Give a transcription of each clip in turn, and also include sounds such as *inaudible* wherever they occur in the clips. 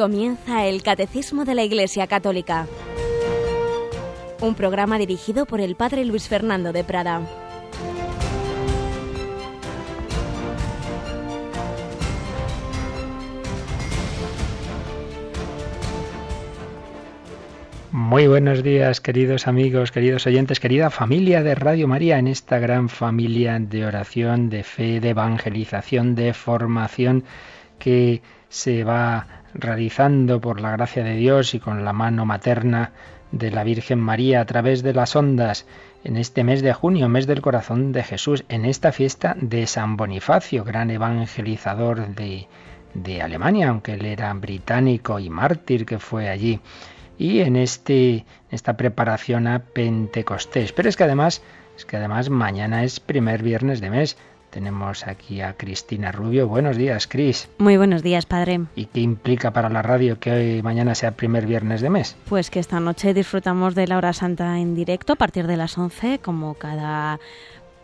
Comienza el Catecismo de la Iglesia Católica, un programa dirigido por el Padre Luis Fernando de Prada. Muy buenos días, queridos amigos, queridos oyentes, querida familia de Radio María, en esta gran familia de oración, de fe, de evangelización, de formación que se va realizando por la gracia de Dios y con la mano materna de la Virgen María a través de las ondas en este mes de junio, mes del corazón de Jesús, en esta fiesta de San Bonifacio, gran evangelizador de, Alemania, aunque él era británico y mártir que fue allí, y en este, esta preparación a Pentecostés. Pero es que además, es que además mañana es primer viernes de mes. Tenemos aquí a Cristina Rubio. Buenos días, Cris. Muy buenos días, padre. ¿Y qué implica para la radio que hoy mañana sea primer viernes de mes? Pues que esta noche disfrutamos de la hora santa en directo a partir de las 11, como cada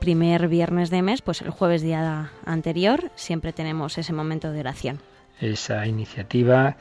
primer viernes de mes, pues el jueves día anterior siempre tenemos ese momento de oración. Esa iniciativa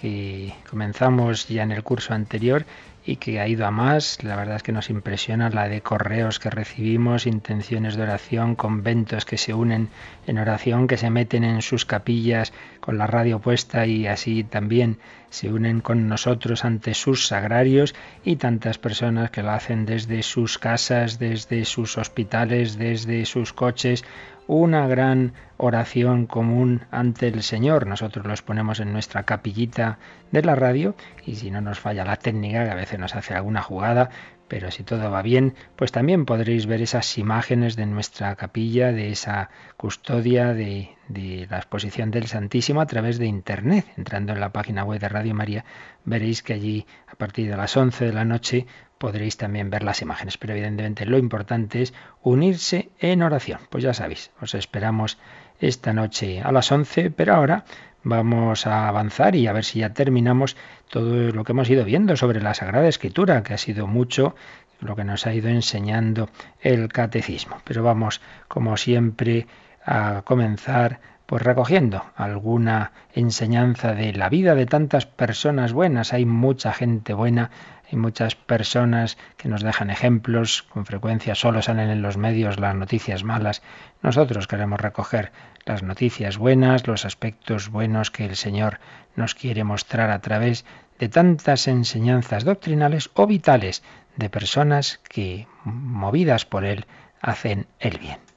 que comenzamos ya en el curso anterior y que ha ido a más. La verdad es que nos impresiona la de correos que recibimos, intenciones de oración, conventos que se unen en oración, que se meten en sus capillas con la radio puesta y así también se unen con nosotros ante sus sagrarios y tantas personas que lo hacen desde sus casas, desde sus hospitales, desde sus coches una gran oración común ante el Señor. Nosotros los ponemos en nuestra capillita de la radio y si no nos falla la técnica, que a veces nos hace alguna jugada, pero si todo va bien, pues también podréis ver esas imágenes de nuestra capilla, de esa custodia, de, de, la exposición del Santísimo a través de Internet. Entrando en la página web de Radio María, veréis que allí a partir de las 11 de la noche podréis también ver las imágenes. Pero evidentemente lo importante es unirse en oración. Pues ya sabéis, os esperamos esta noche a las 11, pero ahora vamos a avanzar y a ver si ya terminamos todo lo que hemos ido viendo sobre la Sagrada Escritura, que ha sido mucho lo que nos ha ido enseñando el catecismo. Pero vamos, como siempre, a comenzar pues recogiendo alguna enseñanza de la vida de tantas personas buenas. Hay mucha gente buena, hay muchas personas que nos dejan ejemplos, con frecuencia solo salen en los medios las noticias malas. Nosotros queremos recoger las noticias buenas, los aspectos buenos que el Señor nos quiere mostrar a través de tantas enseñanzas doctrinales o vitales de personas que, movidas por Él, hacen el bien.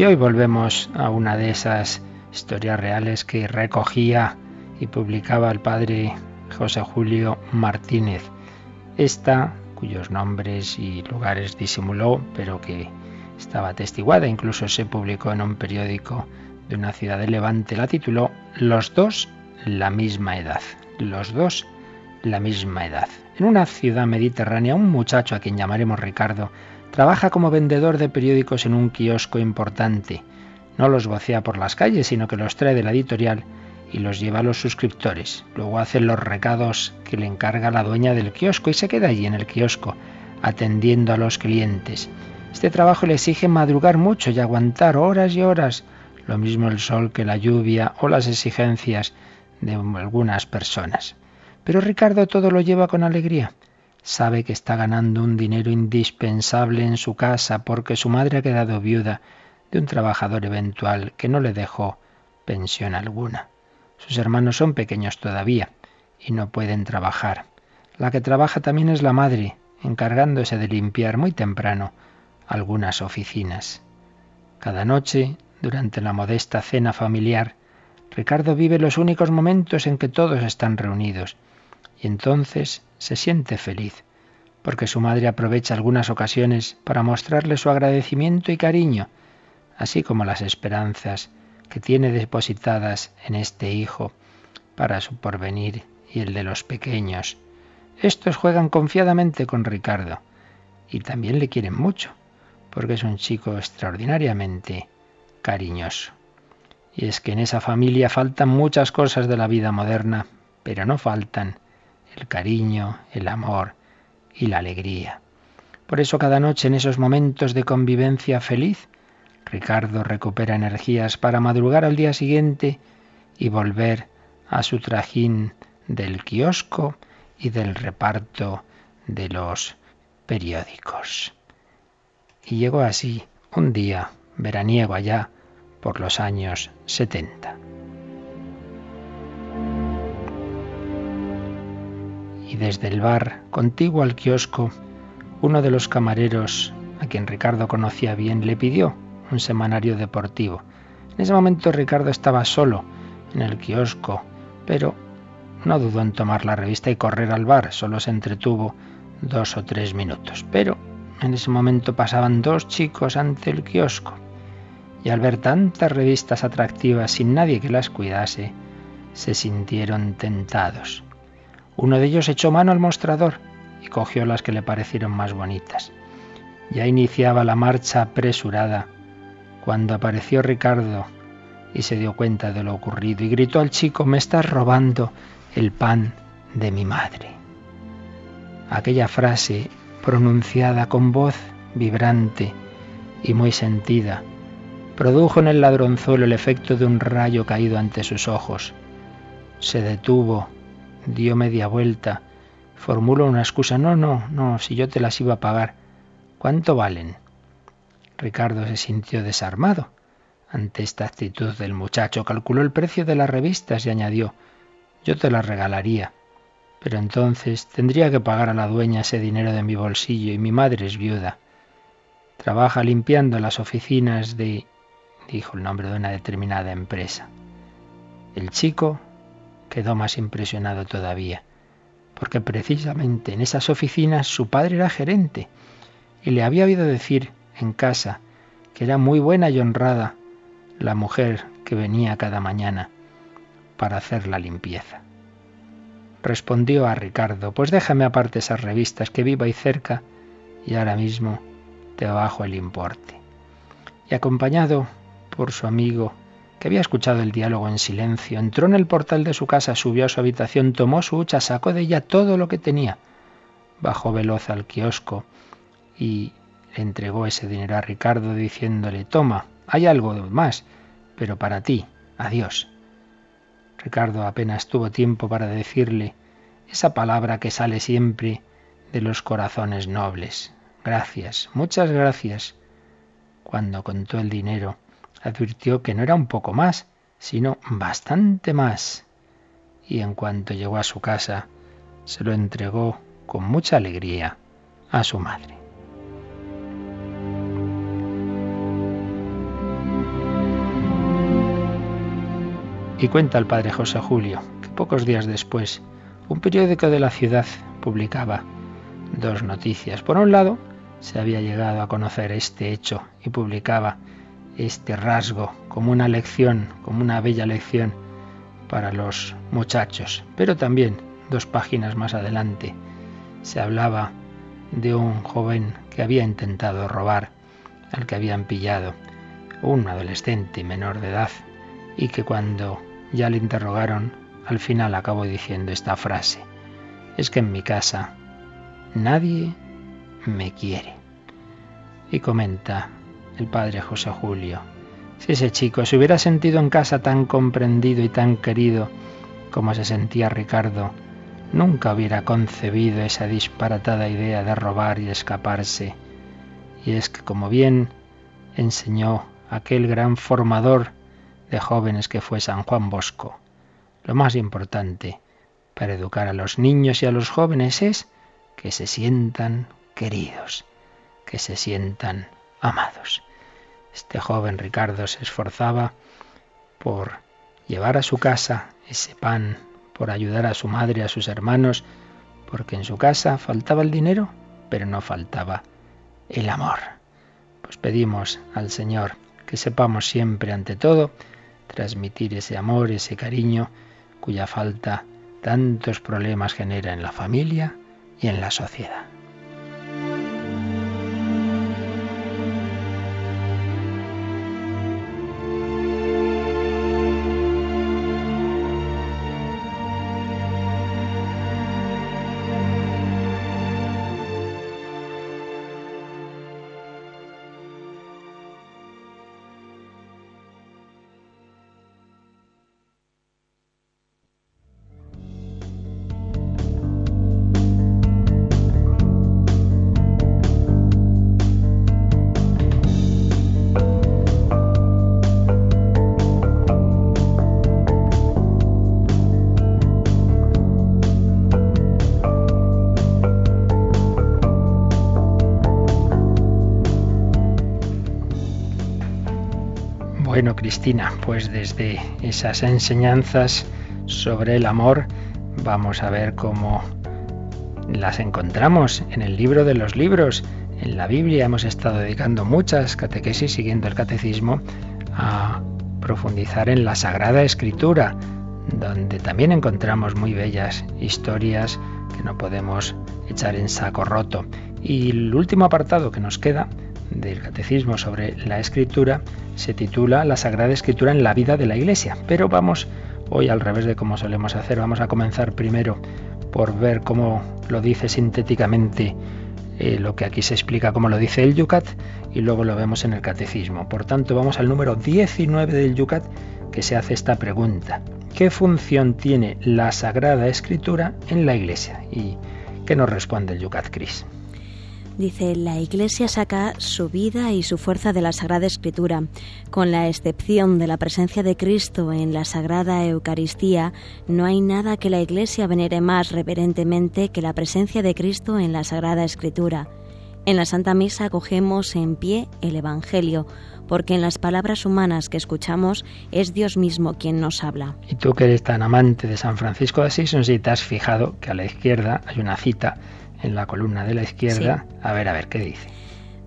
Y hoy volvemos a una de esas historias reales que recogía y publicaba el padre José Julio Martínez. Esta, cuyos nombres y lugares disimuló, pero que estaba atestiguada, incluso se publicó en un periódico de una ciudad de Levante, la tituló Los dos la misma edad. Los dos la misma edad. En una ciudad mediterránea, un muchacho a quien llamaremos Ricardo Trabaja como vendedor de periódicos en un kiosco importante. No los vocea por las calles, sino que los trae de la editorial y los lleva a los suscriptores. Luego hace los recados que le encarga la dueña del kiosco y se queda allí en el kiosco, atendiendo a los clientes. Este trabajo le exige madrugar mucho y aguantar horas y horas, lo mismo el sol que la lluvia o las exigencias de algunas personas. Pero Ricardo todo lo lleva con alegría. Sabe que está ganando un dinero indispensable en su casa porque su madre ha quedado viuda de un trabajador eventual que no le dejó pensión alguna. Sus hermanos son pequeños todavía y no pueden trabajar. La que trabaja también es la madre, encargándose de limpiar muy temprano algunas oficinas. Cada noche, durante la modesta cena familiar, Ricardo vive los únicos momentos en que todos están reunidos y entonces se siente feliz, porque su madre aprovecha algunas ocasiones para mostrarle su agradecimiento y cariño, así como las esperanzas que tiene depositadas en este hijo para su porvenir y el de los pequeños. Estos juegan confiadamente con Ricardo y también le quieren mucho, porque es un chico extraordinariamente cariñoso. Y es que en esa familia faltan muchas cosas de la vida moderna, pero no faltan el cariño, el amor y la alegría. Por eso cada noche en esos momentos de convivencia feliz, Ricardo recupera energías para madrugar al día siguiente y volver a su trajín del kiosco y del reparto de los periódicos. Y llegó así un día veraniego allá por los años 70. Y desde el bar, contiguo al kiosco, uno de los camareros, a quien Ricardo conocía bien, le pidió un semanario deportivo. En ese momento Ricardo estaba solo en el kiosco, pero no dudó en tomar la revista y correr al bar, solo se entretuvo dos o tres minutos. Pero en ese momento pasaban dos chicos ante el kiosco y al ver tantas revistas atractivas sin nadie que las cuidase, se sintieron tentados. Uno de ellos echó mano al mostrador y cogió las que le parecieron más bonitas. Ya iniciaba la marcha apresurada cuando apareció Ricardo y se dio cuenta de lo ocurrido y gritó al chico, me estás robando el pan de mi madre. Aquella frase, pronunciada con voz vibrante y muy sentida, produjo en el ladronzuelo el efecto de un rayo caído ante sus ojos. Se detuvo, dio media vuelta, formuló una excusa. No, no, no, si yo te las iba a pagar. ¿Cuánto valen? Ricardo se sintió desarmado ante esta actitud del muchacho. Calculó el precio de las revistas y añadió, yo te las regalaría. Pero entonces tendría que pagar a la dueña ese dinero de mi bolsillo y mi madre es viuda. Trabaja limpiando las oficinas de dijo el nombre de una determinada empresa. El chico quedó más impresionado todavía, porque precisamente en esas oficinas su padre era gerente y le había oído decir en casa que era muy buena y honrada la mujer que venía cada mañana para hacer la limpieza. Respondió a Ricardo, pues déjame aparte esas revistas que vivo ahí cerca y ahora mismo te bajo el importe. Y acompañado por su amigo, que había escuchado el diálogo en silencio, entró en el portal de su casa, subió a su habitación, tomó su hucha, sacó de ella todo lo que tenía, bajó veloz al kiosco y le entregó ese dinero a Ricardo diciéndole, toma, hay algo más, pero para ti, adiós. Ricardo apenas tuvo tiempo para decirle esa palabra que sale siempre de los corazones nobles. Gracias, muchas gracias. Cuando contó el dinero, advirtió que no era un poco más, sino bastante más. Y en cuanto llegó a su casa, se lo entregó con mucha alegría a su madre. Y cuenta el padre José Julio que pocos días después un periódico de la ciudad publicaba dos noticias. Por un lado, se había llegado a conocer este hecho y publicaba este rasgo como una lección, como una bella lección para los muchachos. Pero también, dos páginas más adelante, se hablaba de un joven que había intentado robar al que habían pillado, un adolescente menor de edad, y que cuando ya le interrogaron, al final acabó diciendo esta frase, es que en mi casa nadie me quiere. Y comenta el padre José Julio. Si ese chico se hubiera sentido en casa tan comprendido y tan querido como se sentía Ricardo, nunca hubiera concebido esa disparatada idea de robar y escaparse. Y es que, como bien enseñó aquel gran formador de jóvenes que fue San Juan Bosco, lo más importante para educar a los niños y a los jóvenes es que se sientan queridos, que se sientan amados. Este joven Ricardo se esforzaba por llevar a su casa ese pan, por ayudar a su madre, a sus hermanos, porque en su casa faltaba el dinero, pero no faltaba el amor. Pues pedimos al Señor que sepamos siempre, ante todo, transmitir ese amor, ese cariño, cuya falta tantos problemas genera en la familia y en la sociedad. Bueno, Cristina, pues desde esas enseñanzas sobre el amor vamos a ver cómo las encontramos en el libro de los libros. En la Biblia hemos estado dedicando muchas catequesis siguiendo el catecismo a profundizar en la Sagrada Escritura, donde también encontramos muy bellas historias que no podemos echar en saco roto. Y el último apartado que nos queda del Catecismo sobre la Escritura se titula La Sagrada Escritura en la vida de la Iglesia. Pero vamos hoy al revés de como solemos hacer, vamos a comenzar primero por ver cómo lo dice sintéticamente eh, lo que aquí se explica, como lo dice el Yucat, y luego lo vemos en el Catecismo. Por tanto, vamos al número 19 del Yucat, que se hace esta pregunta. ¿Qué función tiene la Sagrada Escritura en la Iglesia? ¿Y qué nos responde el Yucat Cris? Dice, la Iglesia saca su vida y su fuerza de la Sagrada Escritura. Con la excepción de la presencia de Cristo en la Sagrada Eucaristía, no hay nada que la Iglesia venere más reverentemente que la presencia de Cristo en la Sagrada Escritura. En la Santa Misa cogemos en pie el Evangelio, porque en las palabras humanas que escuchamos es Dios mismo quien nos habla. Y tú que eres tan amante de San Francisco de Asís, no si te has fijado que a la izquierda hay una cita en la columna de la izquierda. A ver, a ver, ¿qué dice?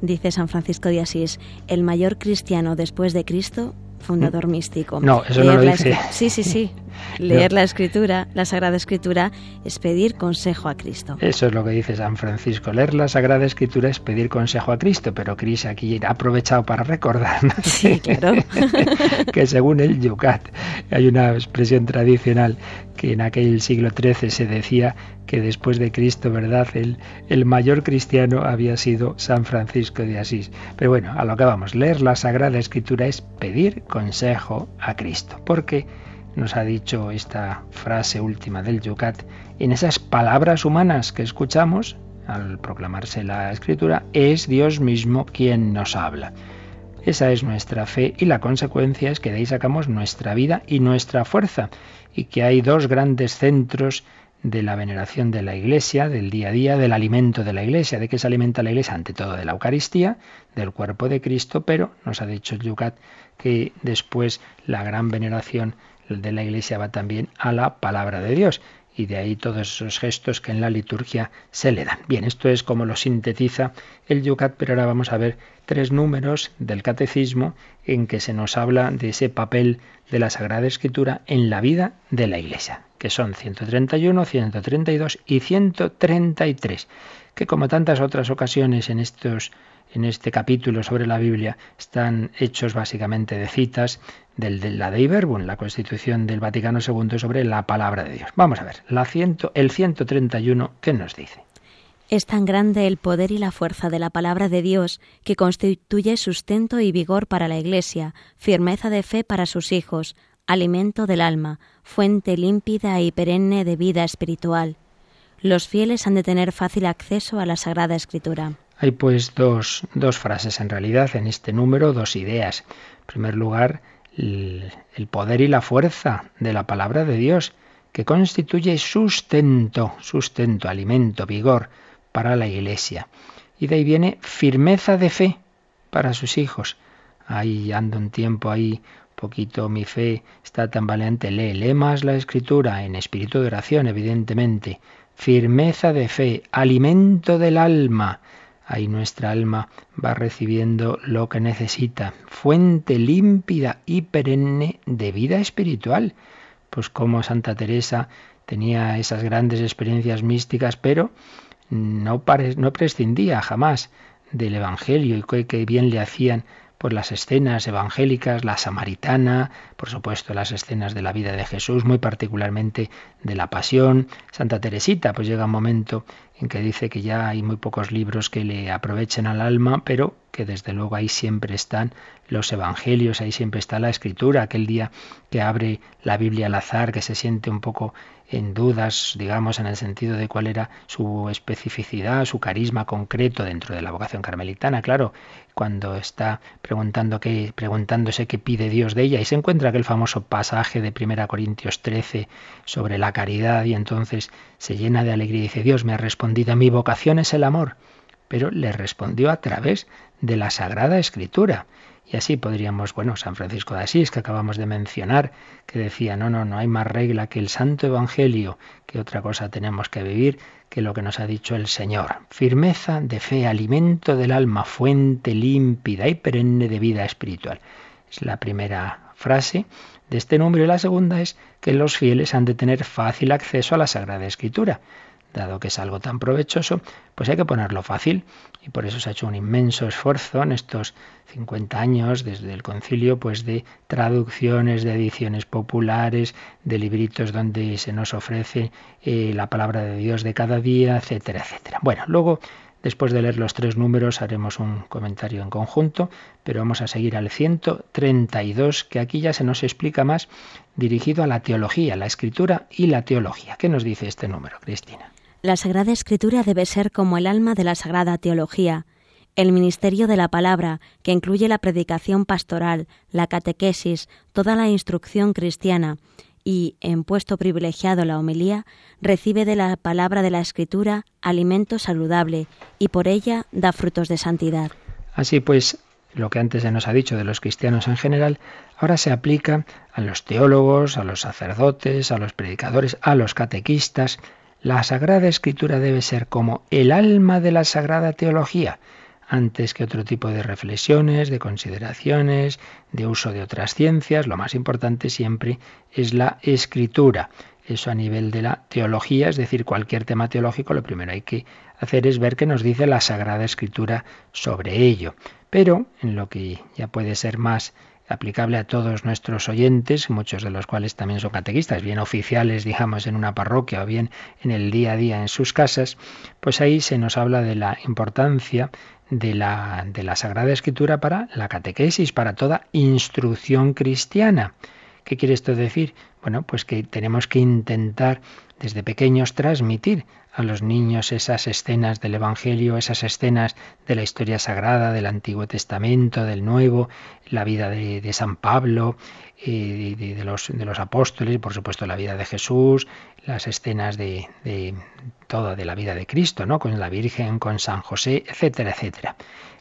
Dice San Francisco de Asís, el mayor cristiano después de Cristo, fundador místico. No, eso no lo dice. Sí, sí, sí. *laughs* Leer la escritura, la Sagrada Escritura, es pedir consejo a Cristo. Eso es lo que dice San Francisco. Leer la Sagrada Escritura es pedir consejo a Cristo, pero Cris aquí ha aprovechado para recordar sí, claro. *laughs* que según el Yucat hay una expresión tradicional que en aquel siglo XIII se decía que después de Cristo, ¿verdad? El, el mayor cristiano había sido San Francisco de Asís. Pero bueno, a lo que vamos, leer la Sagrada Escritura es pedir consejo a Cristo, porque nos ha dicho esta frase última del Yucat, en esas palabras humanas que escuchamos al proclamarse la escritura, es Dios mismo quien nos habla. Esa es nuestra fe y la consecuencia es que de ahí sacamos nuestra vida y nuestra fuerza y que hay dos grandes centros de la veneración de la Iglesia, del día a día, del alimento de la Iglesia. ¿De qué se alimenta la Iglesia? Ante todo de la Eucaristía, del cuerpo de Cristo, pero nos ha dicho Yucat que después la gran veneración de la Iglesia va también a la palabra de Dios y de ahí todos esos gestos que en la liturgia se le dan. Bien, esto es como lo sintetiza el Yucat, pero ahora vamos a ver tres números del catecismo en que se nos habla de ese papel de la Sagrada Escritura en la vida de la Iglesia, que son 131, 132 y 133, que como tantas otras ocasiones en estos en este capítulo sobre la Biblia están hechos básicamente de citas del, de la Dei Verbum, la Constitución del Vaticano II sobre la palabra de Dios. Vamos a ver, la ciento, el 131, ¿qué nos dice? Es tan grande el poder y la fuerza de la palabra de Dios que constituye sustento y vigor para la Iglesia, firmeza de fe para sus hijos, alimento del alma, fuente límpida y perenne de vida espiritual. Los fieles han de tener fácil acceso a la Sagrada Escritura. Hay pues dos, dos frases en realidad en este número, dos ideas. En primer lugar, el, poder y la fuerza de la palabra de Dios, que constituye sustento, sustento, alimento, vigor para la Iglesia. Y de ahí viene firmeza de fe para sus hijos. Ahí ando un tiempo ahí poquito mi fe está tan valiente, lee, lee más la escritura en espíritu de oración, evidentemente. Firmeza de fe, alimento del alma, Ahí nuestra alma va recibiendo lo que necesita. Fuente límpida y perenne de vida espiritual. Pues como Santa Teresa tenía esas grandes experiencias místicas, pero no, no prescindía jamás del Evangelio y que bien le hacían pues las escenas evangélicas, la samaritana, por supuesto las escenas de la vida de Jesús, muy particularmente de la pasión. Santa Teresita, pues llega un momento que dice que ya hay muy pocos libros que le aprovechen al alma, pero que desde luego ahí siempre están los evangelios, ahí siempre está la escritura, aquel día que abre la Biblia al azar, que se siente un poco en dudas, digamos, en el sentido de cuál era su especificidad, su carisma concreto dentro de la vocación carmelitana, claro, cuando está preguntando preguntándose qué pide Dios de ella. Y se encuentra aquel famoso pasaje de 1 Corintios 13 sobre la caridad y entonces se llena de alegría y dice, Dios me ha respondido, mi vocación es el amor, pero le respondió a través de la Sagrada Escritura. Y así podríamos, bueno, San Francisco de Asís, que acabamos de mencionar, que decía, no, no, no hay más regla que el Santo Evangelio, que otra cosa tenemos que vivir que lo que nos ha dicho el Señor. Firmeza de fe, alimento del alma, fuente límpida y perenne de vida espiritual. Es la primera frase de este número y la segunda es que los fieles han de tener fácil acceso a la Sagrada Escritura dado que es algo tan provechoso, pues hay que ponerlo fácil. Y por eso se ha hecho un inmenso esfuerzo en estos 50 años desde el concilio, pues de traducciones, de ediciones populares, de libritos donde se nos ofrece eh, la palabra de Dios de cada día, etcétera, etcétera. Bueno, luego Después de leer los tres números haremos un comentario en conjunto, pero vamos a seguir al 132, que aquí ya se nos explica más, dirigido a la teología, la escritura y la teología. ¿Qué nos dice este número, Cristina? La Sagrada Escritura debe ser como el alma de la Sagrada Teología, el ministerio de la palabra, que incluye la predicación pastoral, la catequesis, toda la instrucción cristiana, y, en puesto privilegiado la homilía, recibe de la palabra de la Escritura alimento saludable y por ella da frutos de santidad. Así pues, lo que antes se nos ha dicho de los cristianos en general, ahora se aplica a los teólogos, a los sacerdotes, a los predicadores, a los catequistas, la Sagrada Escritura debe ser como el alma de la Sagrada Teología, antes que otro tipo de reflexiones, de consideraciones, de uso de otras ciencias. Lo más importante siempre es la escritura. Eso a nivel de la teología, es decir, cualquier tema teológico, lo primero hay que hacer es ver qué nos dice la Sagrada Escritura sobre ello. Pero en lo que ya puede ser más aplicable a todos nuestros oyentes, muchos de los cuales también son catequistas, bien oficiales, digamos, en una parroquia o bien en el día a día en sus casas, pues ahí se nos habla de la importancia de la, de la Sagrada Escritura para la catequesis, para toda instrucción cristiana. ¿Qué quiere esto decir? Bueno, pues que tenemos que intentar desde pequeños transmitir a los niños esas escenas del Evangelio, esas escenas de la historia sagrada, del Antiguo Testamento, del Nuevo, la vida de, San Pablo, eh, de, los, de los apóstoles, por supuesto la vida de Jesús, las escenas de, de toda de la vida de Cristo, ¿no? con la Virgen, con San José, etcétera, etcétera.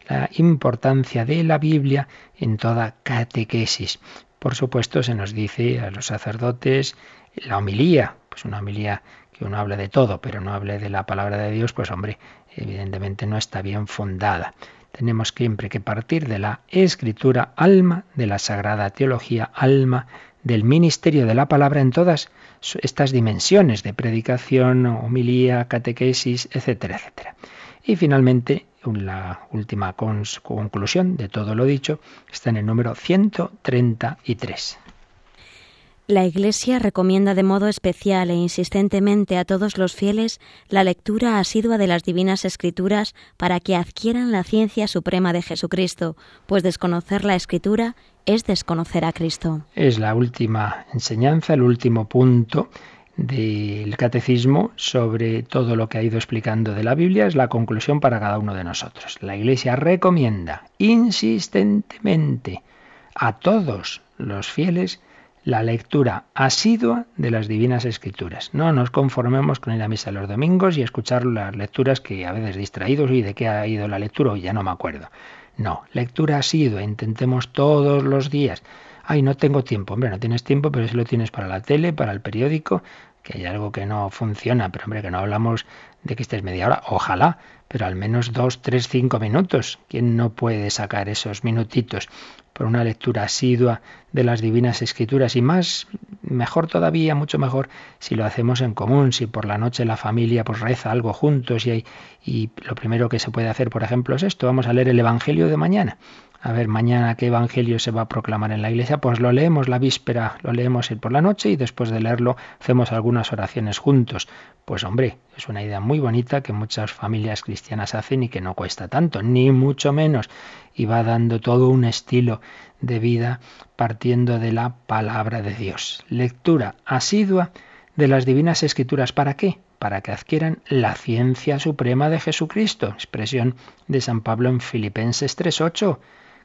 La importancia de la Biblia en toda catequesis. Por supuesto, se nos dice a los sacerdotes la homilía, pues una homilía que uno hable de todo, pero no hable de la palabra de Dios, pues hombre, evidentemente no está bien fundada. Tenemos siempre que partir de la escritura, alma de la sagrada teología, alma del ministerio de la palabra en todas estas dimensiones de predicación, homilía, catequesis, etcétera, etcétera. Y finalmente, la última conclusión de todo lo dicho está en el número 133. La Iglesia recomienda de modo especial e insistentemente a todos los fieles la lectura asidua de las divinas escrituras para que adquieran la ciencia suprema de Jesucristo, pues desconocer la escritura es desconocer a Cristo. Es la última enseñanza, el último punto del catecismo sobre todo lo que ha ido explicando de la Biblia es la conclusión para cada uno de nosotros. La Iglesia recomienda insistentemente a todos los fieles la lectura asidua de las divinas escrituras. No nos conformemos con ir a misa los domingos y escuchar las lecturas que a veces distraídos y de qué ha ido la lectura, o ya no me acuerdo. No, lectura asidua, intentemos todos los días. Ay, no tengo tiempo. Hombre, no tienes tiempo, pero si lo tienes para la tele, para el periódico, que hay algo que no funciona, pero hombre, que no hablamos de que estés media hora, ojalá, pero al menos dos, tres, cinco minutos. ¿Quién no puede sacar esos minutitos por una lectura asidua de las divinas escrituras? Y más, mejor todavía, mucho mejor, si lo hacemos en común, si por la noche la familia pues reza algo juntos y, hay, y lo primero que se puede hacer, por ejemplo, es esto, vamos a leer el Evangelio de mañana a ver, mañana qué evangelio se va a proclamar en la iglesia, pues lo leemos la víspera, lo leemos por la noche y después de leerlo hacemos algunas oraciones juntos. Pues hombre, es una idea muy bonita que muchas familias cristianas hacen y que no cuesta tanto, ni mucho menos, y va dando todo un estilo de vida partiendo de la palabra de Dios. Lectura asidua de las divinas escrituras. ¿Para qué? Para que adquieran la ciencia suprema de Jesucristo. Expresión de San Pablo en Filipenses 3.8.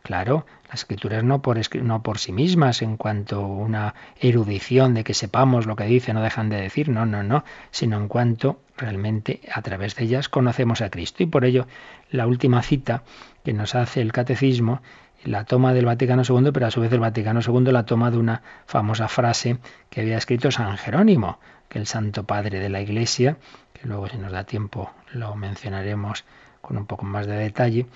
Claro, las escrituras no por, no por sí mismas en cuanto a una erudición de que sepamos lo que dice, no dejan de decir, no, no, no, sino en cuanto realmente a través de ellas conocemos a Cristo. Y por ello, la última cita que nos hace el catecismo la toma del Vaticano II, pero a su vez el Vaticano II la toma de una famosa frase que había escrito San Jerónimo, que el Santo Padre de la Iglesia, que luego si nos da tiempo lo mencionaremos con un poco más de detalle,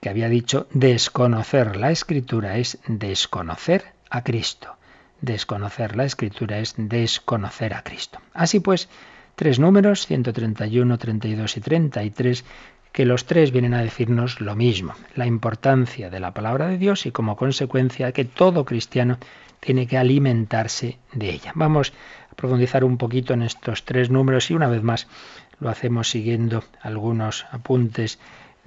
que había dicho, desconocer la escritura es desconocer a Cristo. Desconocer la escritura es desconocer a Cristo. Así pues, tres números, 131, 32 y 33, que los tres vienen a decirnos lo mismo, la importancia de la palabra de Dios y como consecuencia que todo cristiano tiene que alimentarse de ella. Vamos a profundizar un poquito en estos tres números y una vez más lo hacemos siguiendo algunos apuntes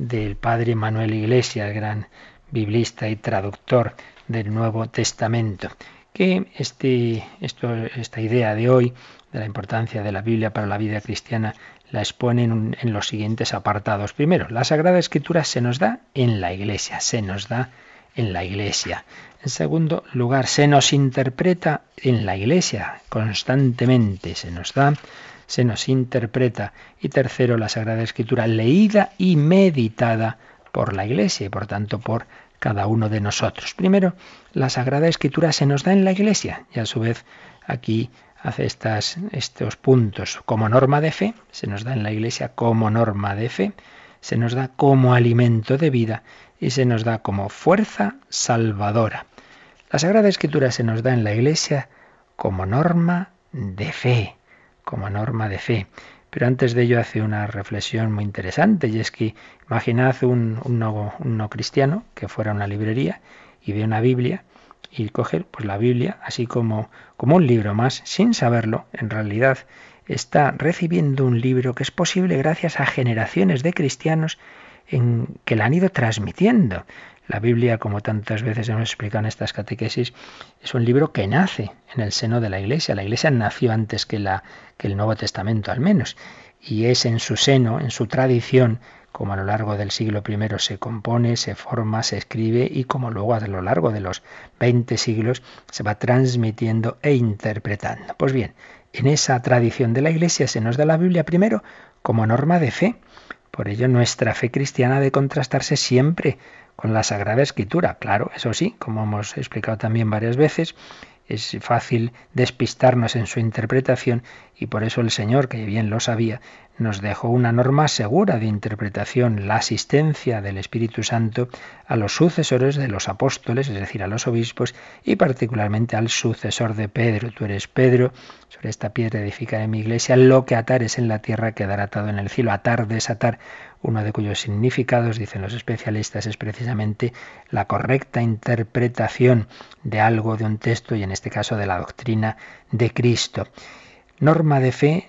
del padre Manuel Iglesias, gran biblista y traductor del Nuevo Testamento, que este, esta idea de hoy de la importancia de la Biblia para la vida cristiana la expone en, en, los siguientes apartados. Primero, la Sagrada Escritura se nos da en la Iglesia, se nos da en la Iglesia. En segundo lugar, se nos interpreta en la Iglesia constantemente, se nos da, se nos interpreta. Y tercero, la Sagrada Escritura leída y meditada por la Iglesia y por tanto por cada uno de nosotros. Primero, la Sagrada Escritura se nos da en la Iglesia y a su vez aquí hace estas, estos puntos como norma de fe, se nos da en la Iglesia como norma de fe, se nos da como alimento de vida y se nos da como fuerza salvadora. La Sagrada Escritura se nos da en la Iglesia como norma de fe, como norma de fe. Pero antes de ello hace una reflexión muy interesante y es que imaginad un, un, no, un no cristiano que fuera a una librería y ve una Biblia y coger pues la Biblia así como, como un libro más, sin saberlo, en realidad está recibiendo un libro que es posible gracias a generaciones de cristianos en que la han ido transmitiendo. La Biblia, como tantas veces hemos explicado en estas catequesis, es un libro que nace en el seno de la Iglesia. La Iglesia nació antes que, el Nuevo Testamento, al menos, y es en su seno, en su tradición, como a lo largo del siglo I se compone, se forma, se escribe y como luego a lo largo de los 20 siglos se va transmitiendo e interpretando. Pues bien, en esa tradición de la Iglesia se nos da la Biblia primero como norma de fe. Por ello nuestra fe cristiana ha de contrastarse siempre con la Sagrada Escritura. Claro, eso sí, como hemos explicado también varias veces, es fácil despistarnos en su interpretación y por eso el Señor, que bien lo sabía, nos dejó una norma segura de interpretación, la asistencia del Espíritu Santo a los sucesores de los apóstoles, es decir, a los obispos, y particularmente al sucesor de Pedro. Tú eres Pedro, sobre esta piedra edificaré mi iglesia, lo que atares en la tierra quedará atado en el cielo. Atar, desatar, uno de cuyos significados, dicen los especialistas, es precisamente la correcta interpretación de algo, de un texto, y en este caso de la doctrina de Cristo norma de fe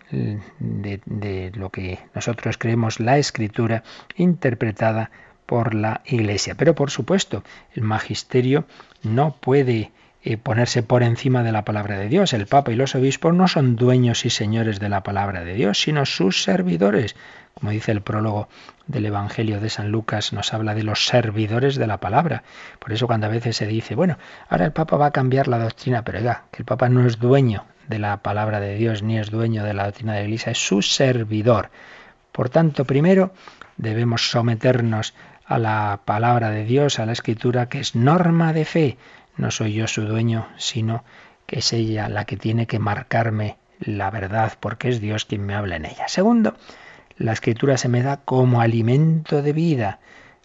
de, lo que nosotros creemos la escritura interpretada por la Iglesia. Pero por supuesto, el magisterio no puede eh, ponerse por encima de la palabra de Dios. El Papa y los obispos no son dueños y señores de la palabra de Dios, sino sus servidores. Como dice el prólogo del Evangelio de San Lucas, nos habla de los servidores de la palabra. Por eso cuando a veces se dice, bueno, ahora el Papa va a cambiar la doctrina, pero oiga, que el Papa no es dueño de la palabra de Dios ni es dueño de la doctrina de la Iglesia, es su servidor. Por tanto, primero debemos someternos a la palabra de Dios, a la escritura, que es norma de fe. No soy yo su dueño, sino que es ella la que tiene que marcarme la verdad, porque es Dios quien me habla en ella. Segundo, la escritura se me da como alimento de vida.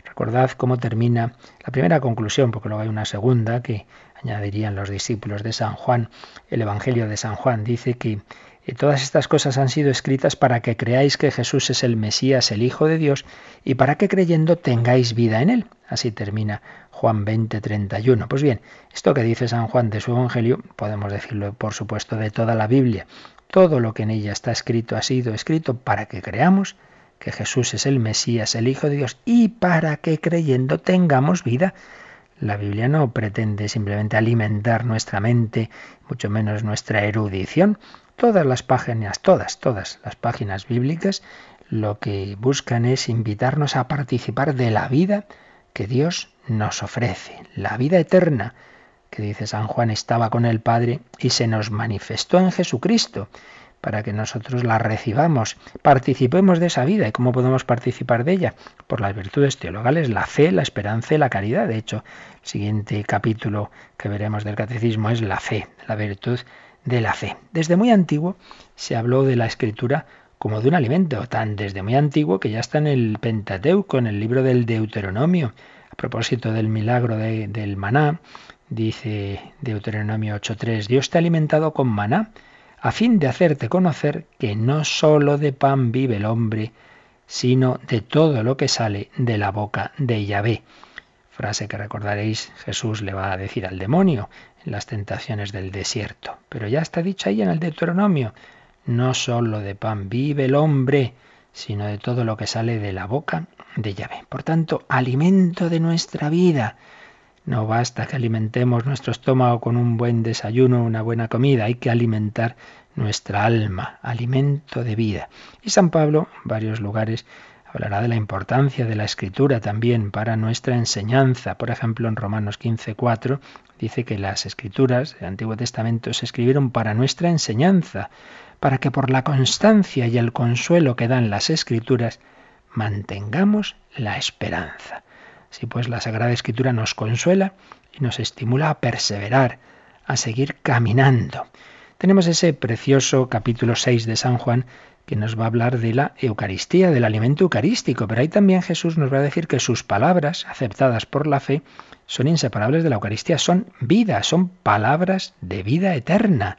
Recordad cómo termina la primera conclusión, porque luego hay una segunda que añadirían los discípulos de San Juan. El Evangelio de San Juan dice que eh, todas estas cosas han sido escritas para que creáis que Jesús es el Mesías, el Hijo de Dios, y para que creyendo tengáis vida en él. Así termina Juan 20, 31. Pues bien, esto que dice San Juan de su Evangelio, podemos decirlo por supuesto de toda la Biblia. Todo lo que en ella está escrito ha sido escrito para que creamos que Jesús es el Mesías, el Hijo de Dios, y para que creyendo tengamos vida. La Biblia no pretende simplemente alimentar nuestra mente, mucho menos nuestra erudición. Todas las páginas, todas, todas las páginas bíblicas, lo que buscan es invitarnos a participar de la vida que Dios nos ofrece, la vida eterna, que dice San Juan estaba con el Padre y se nos manifestó en Jesucristo. Para que nosotros la recibamos, participemos de esa vida. ¿Y cómo podemos participar de ella? Por las virtudes teologales, la fe, la esperanza y la caridad. De hecho, el siguiente capítulo que veremos del catecismo es la fe, la virtud de la fe. Desde muy antiguo se habló de la escritura como de un alimento, tan desde muy antiguo que ya está en el Pentateuco, en el libro del Deuteronomio. A propósito del milagro del maná, dice Deuteronomio 8.3, Dios te ha alimentado con maná a fin de hacerte conocer que no sólo de pan vive el hombre, sino de todo lo que sale de la boca de Yahvé. Frase que recordaréis Jesús le va a decir al demonio en las tentaciones del desierto. Pero ya está dicho ahí en el Deuteronomio, no sólo de pan vive el hombre, sino de todo lo que sale de la boca de Yahvé. Por tanto, alimento de nuestra vida. No basta que alimentemos nuestro estómago con un buen desayuno, una buena comida, hay que alimentar nuestra alma, alimento de vida. Y San Pablo, en varios lugares, hablará de la importancia de la escritura también para nuestra enseñanza. Por ejemplo, en Romanos 15:4 dice que las escrituras del Antiguo Testamento se escribieron para nuestra enseñanza, para que por la constancia y el consuelo que dan las escrituras mantengamos la esperanza. Así pues, la Sagrada Escritura nos consuela y nos estimula a perseverar, a seguir caminando. Tenemos ese precioso capítulo 6 de San Juan que nos va a hablar de la Eucaristía, del alimento eucarístico, pero ahí también Jesús nos va a decir que sus palabras, aceptadas por la fe, son inseparables de la Eucaristía, son vida, son palabras de vida eterna,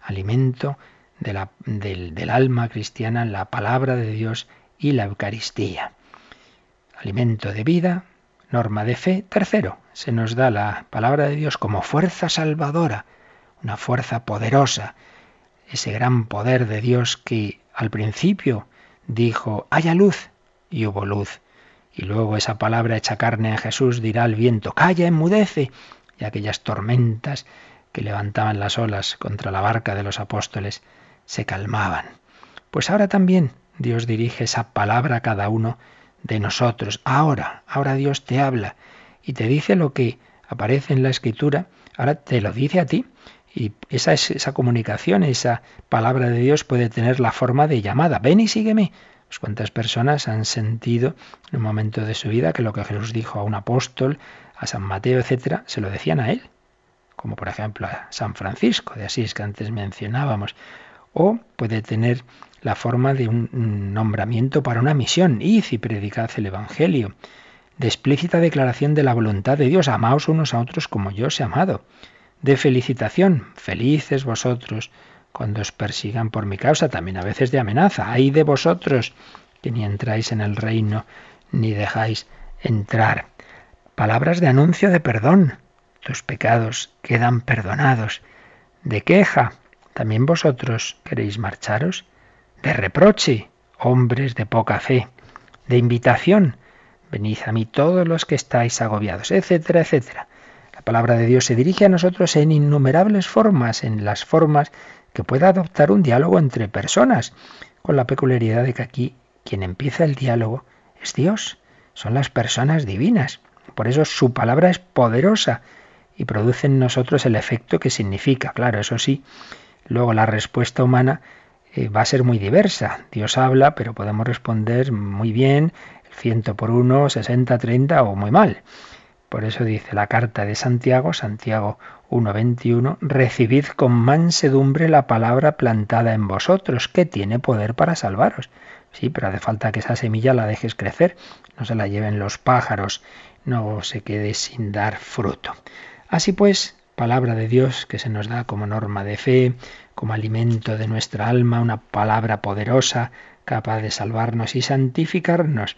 alimento del, alma cristiana, la palabra de Dios y la Eucaristía. Alimento de vida, norma de fe. Tercero, se nos da la palabra de Dios como fuerza salvadora, una fuerza poderosa, ese gran poder de Dios que al principio dijo, haya luz, y hubo luz. Y luego esa palabra hecha carne en Jesús dirá al viento, calla, enmudece, y aquellas tormentas que levantaban las olas contra la barca de los apóstoles se calmaban. Pues ahora también Dios dirige esa palabra a cada uno de nosotros. Ahora, ahora Dios te habla y te dice lo que aparece en la escritura, ahora te lo dice a ti. Y esa, esa comunicación, esa palabra de Dios puede tener la forma de llamada. Ven y sígueme. Pues cuántas personas han sentido en un momento de su vida que lo que Jesús dijo a un apóstol, a San Mateo, etcétera, se lo decían a él. Como por ejemplo a San Francisco de Asís, que antes mencionábamos o puede tener la forma de un nombramiento para una misión. Id y predicad el Evangelio. De explícita declaración de la voluntad de Dios. Amaos unos a otros como yo os he amado. De felicitación. Felices vosotros cuando os persigan por mi causa. También a veces de amenaza. Ay de vosotros que ni entráis en el reino ni dejáis entrar. Palabras de anuncio de perdón. Tus pecados quedan perdonados. De queja ¿También vosotros queréis marcharos? De reproche, hombres de poca fe, de invitación, venid a mí todos los que estáis agobiados, etcétera, etcétera. La palabra de Dios se dirige a nosotros en innumerables formas, en las formas que pueda adoptar un diálogo entre personas, con la peculiaridad de que aquí quien empieza el diálogo es Dios, son las personas divinas. Por eso su palabra es poderosa y produce en nosotros el efecto que significa. Claro, eso sí, Luego la respuesta humana eh, va a ser muy diversa. Dios habla, pero podemos responder muy bien, ciento por uno, 60, 30 o muy mal. Por eso dice la carta de Santiago, Santiago 1.21, recibid con mansedumbre la palabra plantada en vosotros, que tiene poder para salvaros. Sí, pero hace falta que esa semilla la dejes crecer, no se la lleven los pájaros, no se quede sin dar fruto. Así pues, palabra de Dios que se nos da como norma de fe, como alimento de nuestra alma, una palabra poderosa, capaz de salvarnos y santificarnos.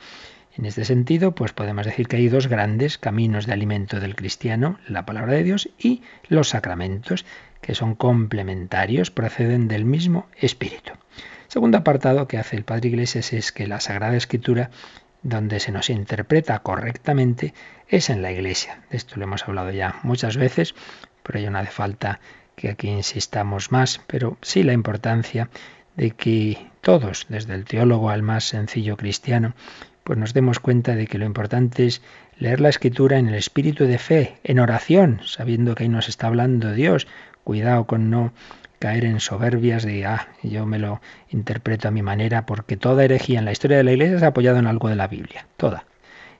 En este sentido, pues podemos decir que hay dos grandes caminos de alimento del cristiano, la palabra de Dios y los sacramentos, que son complementarios, proceden del mismo espíritu. Segundo apartado que hace el Padre Iglesias es que la Sagrada Escritura, donde se nos interpreta correctamente, es en la Iglesia. De esto lo hemos hablado ya muchas veces, pero ello no hace falta que aquí insistamos más, pero sí la importancia de que todos, desde el teólogo al más sencillo cristiano, pues nos demos cuenta de que lo importante es leer la escritura en el espíritu de fe, en oración, sabiendo que ahí nos está hablando Dios. Cuidado con no caer en soberbias de, ah, yo me lo interpreto a mi manera, porque toda herejía en la historia de la Iglesia se ha apoyado en algo de la Biblia, toda.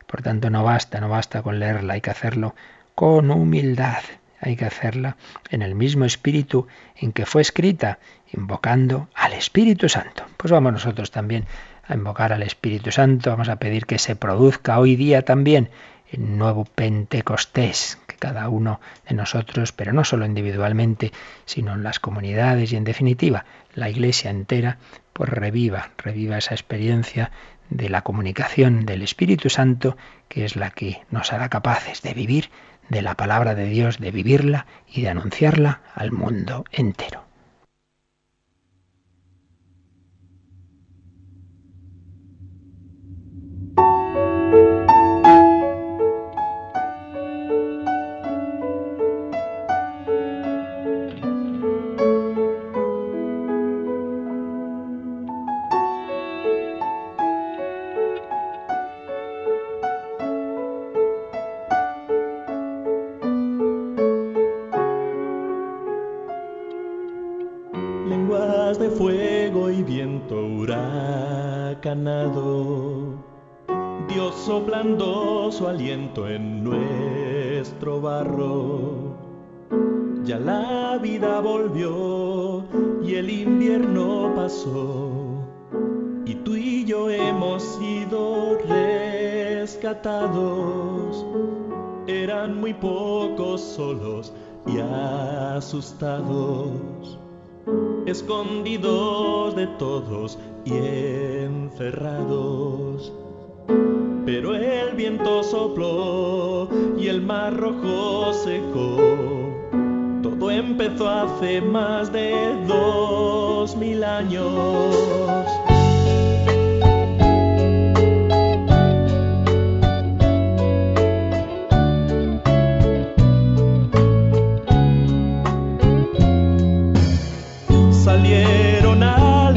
Por tanto, no basta, no basta con leerla, hay que hacerlo con humildad, hay que hacerla en el mismo espíritu en que fue escrita, invocando al Espíritu Santo. Pues vamos nosotros también a invocar al Espíritu Santo, vamos a pedir que se produzca hoy día también el nuevo Pentecostés, que cada uno de nosotros, pero no solo individualmente, sino en las comunidades y en definitiva la Iglesia entera, pues reviva, reviva esa experiencia de la comunicación del Espíritu Santo, que es la que nos hará capaces de vivir de la palabra de Dios, de vivirla y de anunciarla al mundo entero. Su aliento en nuestro barro. Ya la vida volvió y el invierno pasó y tú y yo hemos sido rescatados. Eran muy pocos solos y asustados, escondidos de todos y encerrados pero el viento sopló y el mar rojo secó. Todo empezó hace más de dos mil años.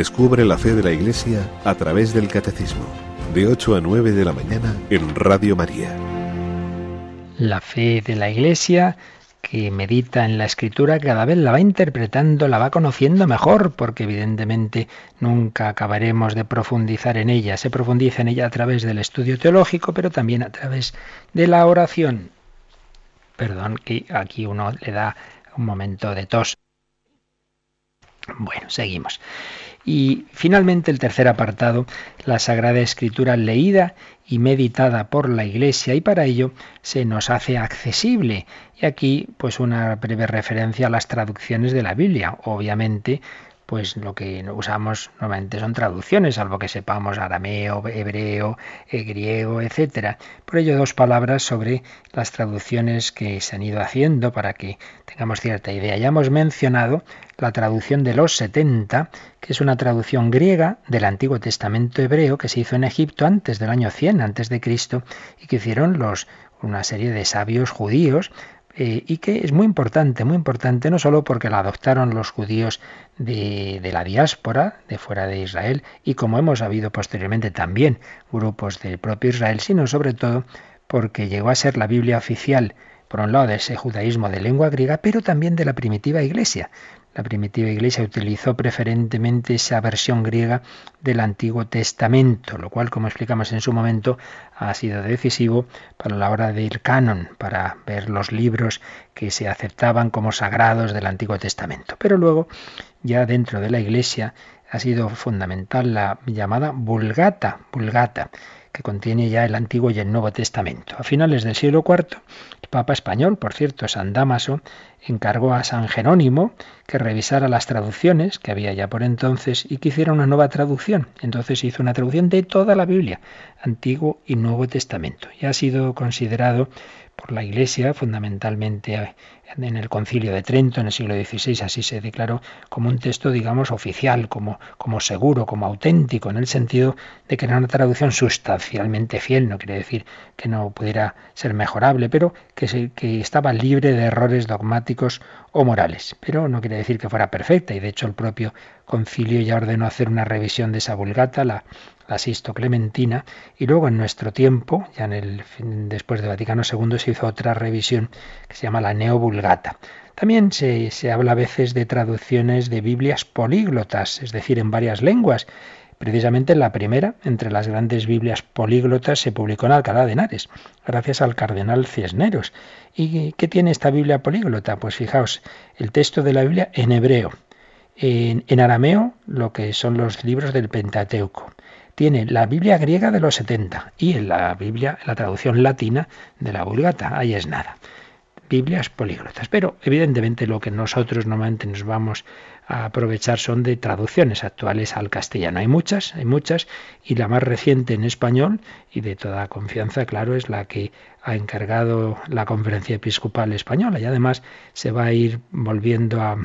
Descubre la fe de la Iglesia a través del Catecismo, de 8 a 9 de la mañana en Radio María. La fe de la Iglesia que medita en la escritura cada vez la va interpretando, la va conociendo mejor, porque evidentemente nunca acabaremos de profundizar en ella. Se profundiza en ella a través del estudio teológico, pero también a través de la oración. Perdón, que aquí uno le da un momento de tos. Bueno, seguimos. Y finalmente el tercer apartado, la Sagrada Escritura leída y meditada por la Iglesia y para ello se nos hace accesible. Y aquí pues una breve referencia a las traducciones de la Biblia. Obviamente pues lo que usamos normalmente son traducciones, salvo que sepamos arameo, hebreo, eh, griego, etcétera. Por ello, dos palabras sobre las traducciones que se han ido haciendo para que tengamos cierta idea. Ya hemos mencionado la traducción de los 70, que es una traducción griega del Antiguo Testamento hebreo que se hizo en Egipto antes del año 100 antes de Cristo y que hicieron los una serie de sabios judíos eh, y que es muy importante, muy importante, no solo porque la adoptaron los judíos de, de, la diáspora, de fuera de Israel, y como hemos habido posteriormente también grupos del propio Israel, sino sobre todo porque llegó a ser la Biblia oficial, por un lado, de ese judaísmo de lengua griega, pero también de la primitiva iglesia. La primitiva iglesia utilizó preferentemente esa versión griega del Antiguo Testamento, lo cual, como explicamos en su momento, ha sido decisivo para la hora del canon, para ver los libros que se aceptaban como sagrados del Antiguo Testamento. Pero luego, ya dentro de la iglesia, ha sido fundamental la llamada Vulgata, Vulgata, que contiene ya el Antiguo y el Nuevo Testamento. A finales del siglo IV, el Papa español, por cierto, San Damaso, encargó a San Jerónimo que revisara las traducciones que había ya por entonces y que hiciera una nueva traducción. Entonces hizo una traducción de toda la Biblia, Antiguo y Nuevo Testamento, y ha sido considerado por la Iglesia, fundamentalmente en el concilio de Trento en el siglo XVI, así se declaró como un texto, digamos, oficial, como, como seguro, como auténtico, en el sentido de que era una traducción sustancialmente fiel, no quiere decir que no pudiera ser mejorable, pero que, que estaba libre de errores dogmáticos o morales. Pero no quiere decir que fuera perfecta, y de hecho el propio concilio ya ordenó hacer una revisión de esa vulgata, la, la Sisto Clementina, y luego en nuestro tiempo, ya en el después de Vaticano II, se hizo otra revisión que se llama la Neovulgata. También se, se habla a veces de traducciones de Biblias políglotas, es decir, en varias lenguas. Precisamente la primera, entre las grandes Biblias políglotas, se publicó en Alcalá de Henares, gracias al cardenal Cisneros. ¿Y qué tiene esta Biblia políglota? Pues fijaos, el texto de la Biblia en hebreo, en, en arameo, lo que son los libros del Pentateuco, tiene la Biblia griega de los 70 y en la Biblia, la traducción latina de la Vulgata. Ahí es nada. Biblias políglotas. Pero evidentemente lo que nosotros normalmente nos vamos a aprovechar son de traducciones actuales al castellano. Hay muchas, hay muchas, y la más reciente en español, y de toda confianza, claro, es la que ha encargado la Conferencia Episcopal Española. Y además se va a ir volviendo a,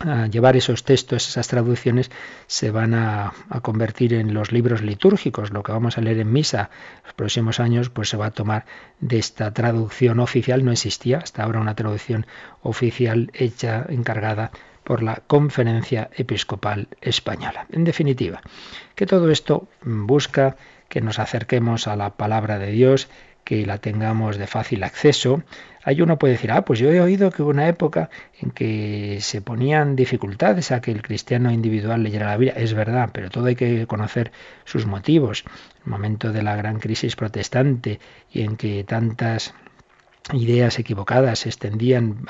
a llevar esos textos, esas traducciones, se van a, a, convertir en los libros litúrgicos. Lo que vamos a leer en misa los próximos años, pues se va a tomar de esta traducción oficial. No existía hasta ahora una traducción oficial hecha, encargada por la Conferencia Episcopal Española. En definitiva, que todo esto busca que nos acerquemos a la palabra de Dios, que la tengamos de fácil acceso. Hay uno puede decir, ah, pues yo he oído que hubo una época en que se ponían dificultades a que el cristiano individual leyera la Biblia. Es verdad, pero todo hay que conocer sus motivos. El momento de la gran crisis protestante y en que tantas ideas equivocadas se extendían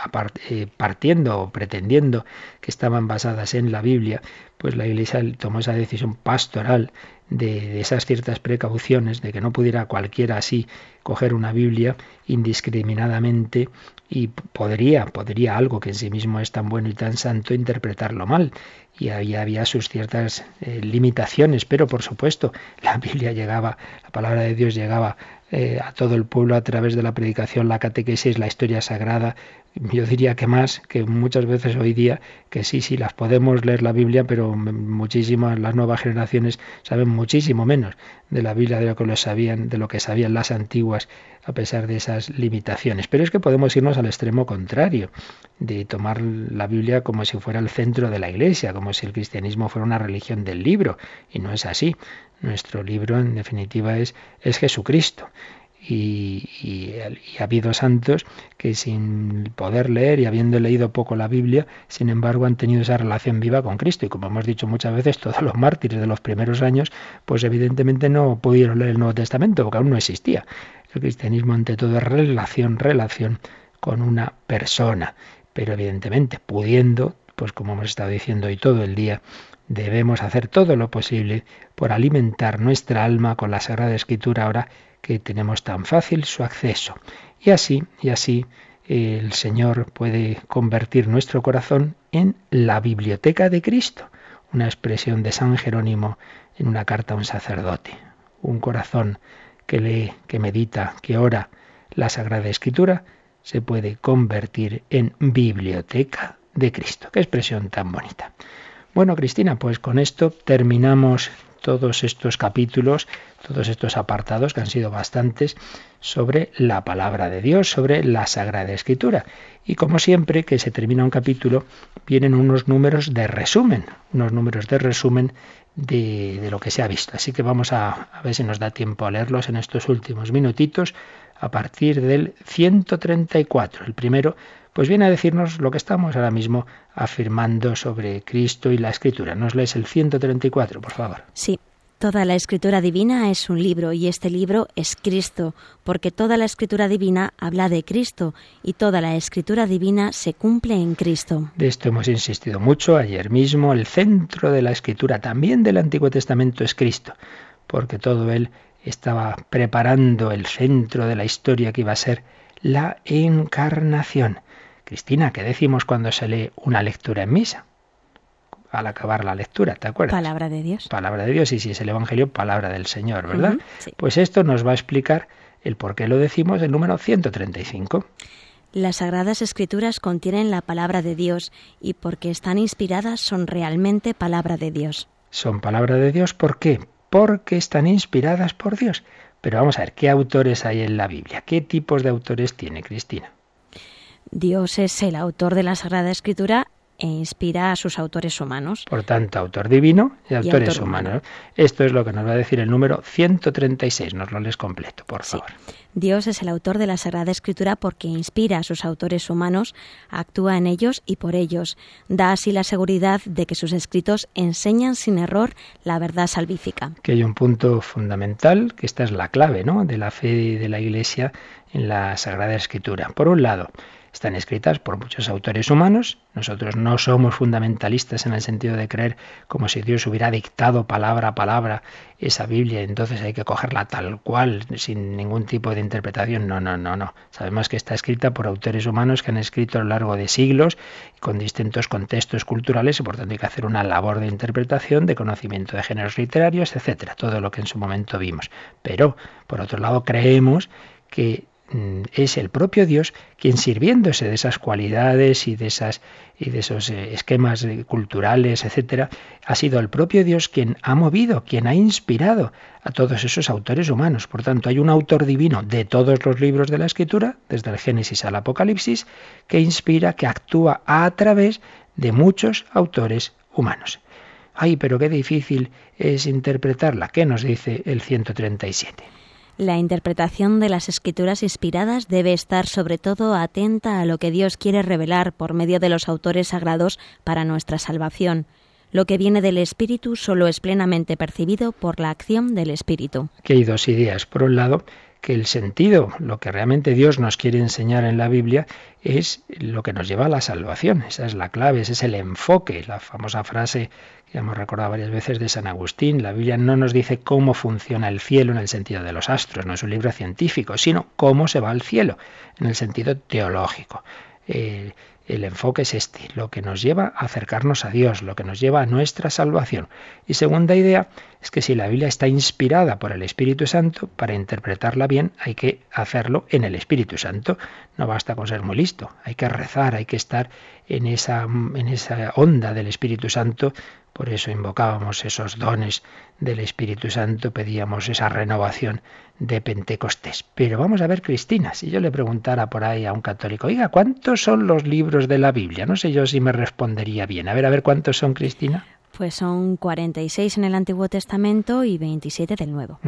eh, partiendo o pretendiendo que estaban basadas en la Biblia, pues la Iglesia tomó esa decisión pastoral de, esas ciertas precauciones, de que no pudiera cualquiera así coger una Biblia indiscriminadamente y podría, podría algo que en sí mismo es tan bueno y tan santo interpretarlo mal. Y ahí había sus ciertas eh, limitaciones, pero por supuesto la Biblia llegaba, la palabra de Dios llegaba eh, a todo el pueblo a través de la predicación, la catequesis, la historia sagrada. Yo diría que más, que muchas veces hoy día, que sí, sí, las podemos leer la Biblia, pero muchísimas, las nuevas generaciones saben muchísimo menos de la Biblia de lo que lo sabían, de lo que sabían las antiguas, a pesar de esas limitaciones. Pero es que podemos irnos al extremo contrario, de tomar la Biblia como si fuera el centro de la Iglesia, como si el cristianismo fuera una religión del libro, y no es así. Nuestro libro, en definitiva, es, es Jesucristo. Y, y, ha habido santos que sin poder leer y habiendo leído poco la Biblia, sin embargo han tenido esa relación viva con Cristo. Y como hemos dicho muchas veces, todos los mártires de los primeros años, pues evidentemente no pudieron leer el Nuevo Testamento porque aún no existía. El cristianismo ante todo es relación, relación con una persona. Pero evidentemente pudiendo, pues como hemos estado diciendo hoy todo el día, Debemos hacer todo lo posible por alimentar nuestra alma con la Sagrada Escritura ahora que tenemos tan fácil su acceso. Y así, y así el Señor puede convertir nuestro corazón en la biblioteca de Cristo. una expresión de San Jerónimo en una carta a un sacerdote. Un corazón que lee, que medita, que ora la Sagrada Escritura, se puede convertir en biblioteca de Cristo. Qué expresión tan bonita. Bueno, Cristina, pues con esto terminamos todos estos capítulos, todos estos apartados, que han sido bastantes, sobre la palabra de Dios, sobre la Sagrada Escritura. Y como siempre que se termina un capítulo, vienen unos números de resumen, unos números de resumen de, lo que se ha visto. Así que vamos a, a ver si nos da tiempo a leerlos en estos últimos minutitos a partir del 134. El primero pues viene a decirnos lo que estamos ahora mismo afirmando sobre Cristo y la Escritura. ¿Nos lees el 134, por favor? Sí. Toda la escritura divina es un libro y este libro es Cristo, porque toda la escritura divina habla de Cristo y toda la escritura divina se cumple en Cristo. De esto hemos insistido mucho ayer mismo. El centro de la escritura, también del Antiguo Testamento, es Cristo, porque todo él estaba preparando el centro de la historia que iba a ser la encarnación. Cristina, ¿qué decimos cuando se lee una lectura en misa? Al acabar la lectura, ¿te acuerdas? Palabra de Dios. Palabra de Dios, y si es el Evangelio, palabra del Señor, ¿verdad? Pues esto nos va a explicar el por qué lo decimos el número 135. Las sagradas escrituras contienen la palabra de Dios y porque están inspiradas son realmente palabra de Dios. Son palabra de Dios, ¿por qué? Porque están inspiradas por Dios. Pero vamos a ver, ¿qué autores hay en la Biblia? ¿Qué tipos de autores tiene Cristina? Dios es el autor de la Sagrada Escritura e inspira a sus autores humanos. Por tanto, autor divino y autores humanos. Esto es lo que nos va a decir el número 136. Nos lo lees completo, por favor. Dios es el autor de la Sagrada Escritura porque inspira a sus autores humanos, actúa en ellos y por ellos. Da así la seguridad de que sus escritos enseñan sin error la verdad salvífica. Que hay un punto fundamental, que esta es la clave ¿no? de la fe de la Iglesia en la Sagrada Escritura. Por un lado, están escritas por muchos autores humanos. Nosotros no somos fundamentalistas en el sentido de creer como si Dios hubiera dictado palabra a palabra esa Biblia, entonces hay que cogerla tal cual, sin ningún tipo de interpretación. No, no, no, no. Sabemos que está escrita por autores humanos que han escrito a lo largo de siglos, con distintos contextos culturales, y por tanto hay que hacer una labor de interpretación, de conocimiento de géneros literarios, etcétera, todo lo que en su momento vimos. Pero, por otro lado, creemos que es el propio Dios quien sirviéndose de esas cualidades y de esas y de esos eh, esquemas eh, culturales, etcétera, ha sido el propio Dios quien ha movido, quien ha inspirado a todos esos autores humanos. Por tanto, hay un autor divino de todos los libros de la Escritura, desde el Génesis al Apocalipsis, que inspira, que actúa a través de muchos autores humanos. Ay, pero qué difícil es interpretarla. ¿Qué nos dice el 137? La interpretación de las escrituras inspiradas debe estar sobre todo atenta a lo que Dios quiere revelar por medio de los autores sagrados para nuestra salvación. Lo que viene del Espíritu solo es plenamente percibido por la acción del Espíritu. Que hay dos ideas. Por un lado, que el sentido, lo que realmente Dios nos quiere enseñar en la Biblia, es lo que nos lleva a la salvación. Esa es la clave, ese es el enfoque, la famosa frase que hemos recordado varias veces de San Agustín. La Biblia no nos dice cómo funciona el cielo en el sentido de los astros, no es un libro científico, sino cómo se va al cielo en el sentido teológico. Eh, el enfoque es este, lo que nos lleva a acercarnos a Dios, lo que nos lleva a nuestra salvación. Y segunda idea es que si la Biblia está inspirada por el Espíritu Santo, para interpretarla bien hay que hacerlo en el Espíritu Santo. No basta con ser muy listo, hay que rezar, hay que estar en esa, en esa onda del Espíritu Santo por eso invocábamos esos dones del Espíritu Santo, pedíamos esa renovación de Pentecostés. Pero vamos a ver, Cristina, si yo le preguntara por ahí a un católico, oiga, ¿cuántos son los libros de la Biblia? No sé yo si me respondería bien. A ver, a ver, ¿cuántos son, Cristina? Pues son 46 en el Antiguo Testamento y 27 del Nuevo.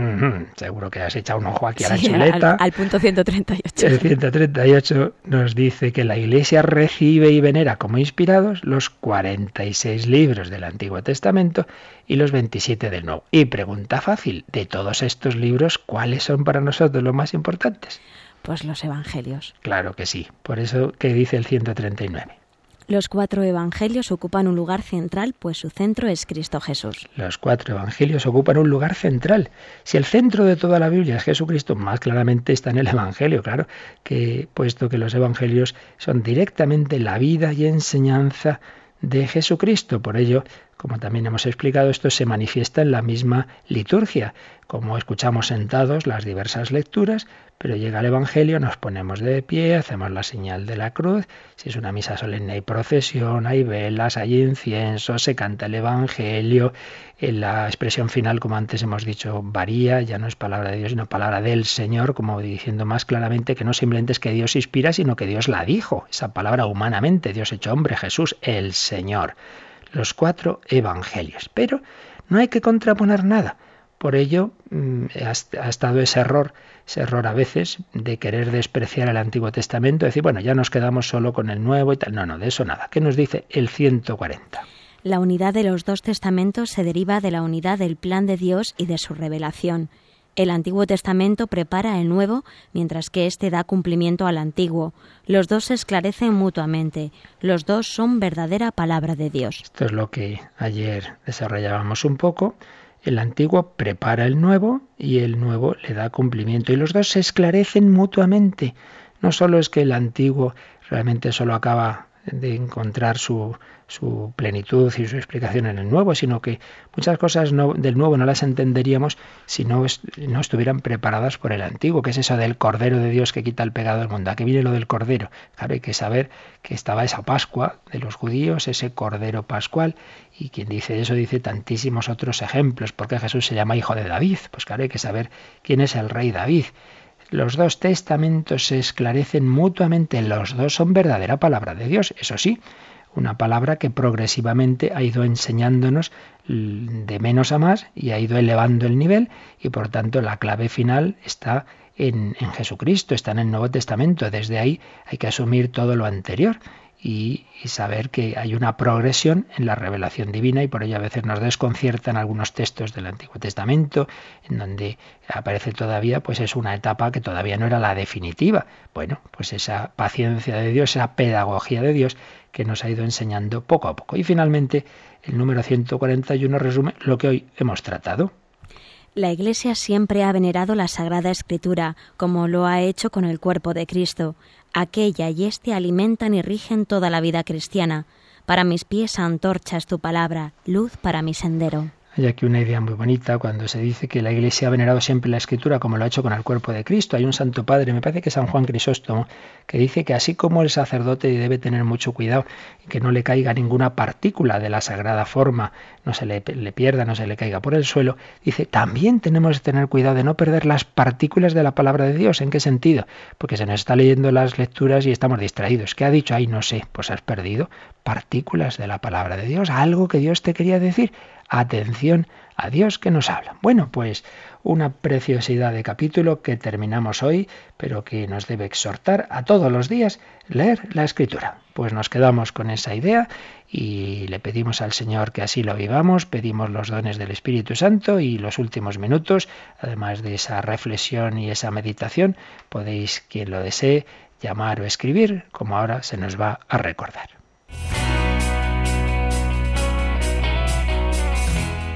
Seguro que has echado un ojo aquí a la chuleta. Al, punto 138. El 138 nos dice que la Iglesia recibe y venera como inspirados los 46 libros del Antiguo Testamento y los 27 del Nuevo. Y pregunta fácil, de todos estos libros, ¿cuáles son para nosotros los más importantes? Pues los Evangelios. Claro que sí. Por eso que dice el 139. Los cuatro evangelios ocupan un lugar central, pues su centro es Cristo Jesús. Los cuatro evangelios ocupan un lugar central. Si el centro de toda la Biblia es Jesucristo, más claramente está en el evangelio, claro, que puesto que los evangelios son directamente la vida y enseñanza de Jesucristo. Por ello, como también hemos explicado, esto se manifiesta en la misma liturgia. Como escuchamos sentados las diversas lecturas, pero llega el Evangelio, nos ponemos de pie, hacemos la señal de la cruz. Si es una misa solemne hay procesión, hay velas, hay incienso, se canta el Evangelio. En la expresión final, como antes hemos dicho, varía, ya no es palabra de Dios, sino palabra del Señor, como diciendo más claramente que no simplemente es que Dios inspira, sino que Dios la dijo, esa palabra humanamente, Dios hecho hombre, Jesús, el Señor. Los cuatro evangelios. Pero no hay que contraponer nada. Por ello mm, ha estado ese error ese error a veces de querer despreciar el Antiguo Testamento, decir, bueno, ya nos quedamos solo con el Nuevo y tal. No, no, de eso nada. ¿Qué nos dice el 140? La unidad de los dos testamentos se deriva de la unidad del plan de Dios y de su revelación. El Antiguo Testamento prepara el Nuevo, mientras que éste da cumplimiento al Antiguo. Los dos se esclarecen mutuamente. Los dos son verdadera palabra de Dios. Esto es lo que ayer desarrollábamos un poco. El antiguo prepara el nuevo y el nuevo le da cumplimiento. Y los dos se esclarecen mutuamente. No solo es que el antiguo realmente solo acaba de encontrar su, su plenitud y su explicación en el nuevo, sino que muchas cosas del nuevo no las entenderíamos si no, no estuvieran preparadas por el antiguo, que es eso del Cordero de Dios que quita el pecado del mundo. ¿A qué viene lo del Cordero? Claro, hay que saber que estaba esa Pascua de los judíos, ese Cordero Pascual, y quien dice eso dice tantísimos otros ejemplos, porque Jesús se llama Hijo de David. Pues claro, hay que saber quién es el rey David. Los dos testamentos se esclarecen mutuamente, los dos son verdadera palabra de Dios, eso sí, una palabra que progresivamente ha ido enseñándonos de menos a más y ha ido elevando el nivel y por tanto la clave final está en, en, Jesucristo, está en el Nuevo Testamento. Desde ahí hay que asumir todo lo anterior y, saber que hay una progresión en la revelación divina y por ello a veces nos desconciertan algunos textos del Antiguo Testamento en donde aparece todavía pues es una etapa que todavía no era la definitiva. Bueno, pues esa paciencia de Dios, esa pedagogía de Dios que nos ha ido enseñando poco a poco. Y finalmente el número 141 resume lo que hoy hemos tratado. La Iglesia siempre ha venerado la Sagrada Escritura, como lo ha hecho con el cuerpo de Cristo. Aquella y éste alimentan y rigen toda la vida cristiana. Para mis pies antorcha es tu palabra, luz para mi sendero. Hay aquí una idea muy bonita cuando se dice que la Iglesia ha venerado siempre la Escritura como lo ha hecho con el cuerpo de Cristo. Hay un Santo Padre, me parece que San Juan Crisóstomo, que dice que así como el sacerdote debe tener mucho cuidado y que no le caiga ninguna partícula de la sagrada forma, no se le, le pierda, no se le caiga por el suelo, dice, también tenemos que tener cuidado de no perder las partículas de la palabra de Dios. ¿En qué sentido? Porque se nos está leyendo las lecturas y estamos distraídos. ¿Qué ha dicho? Ay, no sé, pues has perdido partículas de la palabra de Dios, algo que Dios te quería decir atención a Dios que nos habla. Bueno, pues una preciosidad de capítulo que terminamos hoy, pero que nos debe exhortar a todos los días leer la escritura. Pues nos quedamos con esa idea y le pedimos al Señor que así lo vivamos, pedimos los dones del Espíritu Santo y los últimos minutos, además de esa reflexión y esa meditación, podéis, quien lo desee, llamar o escribir, como ahora se nos va a recordar.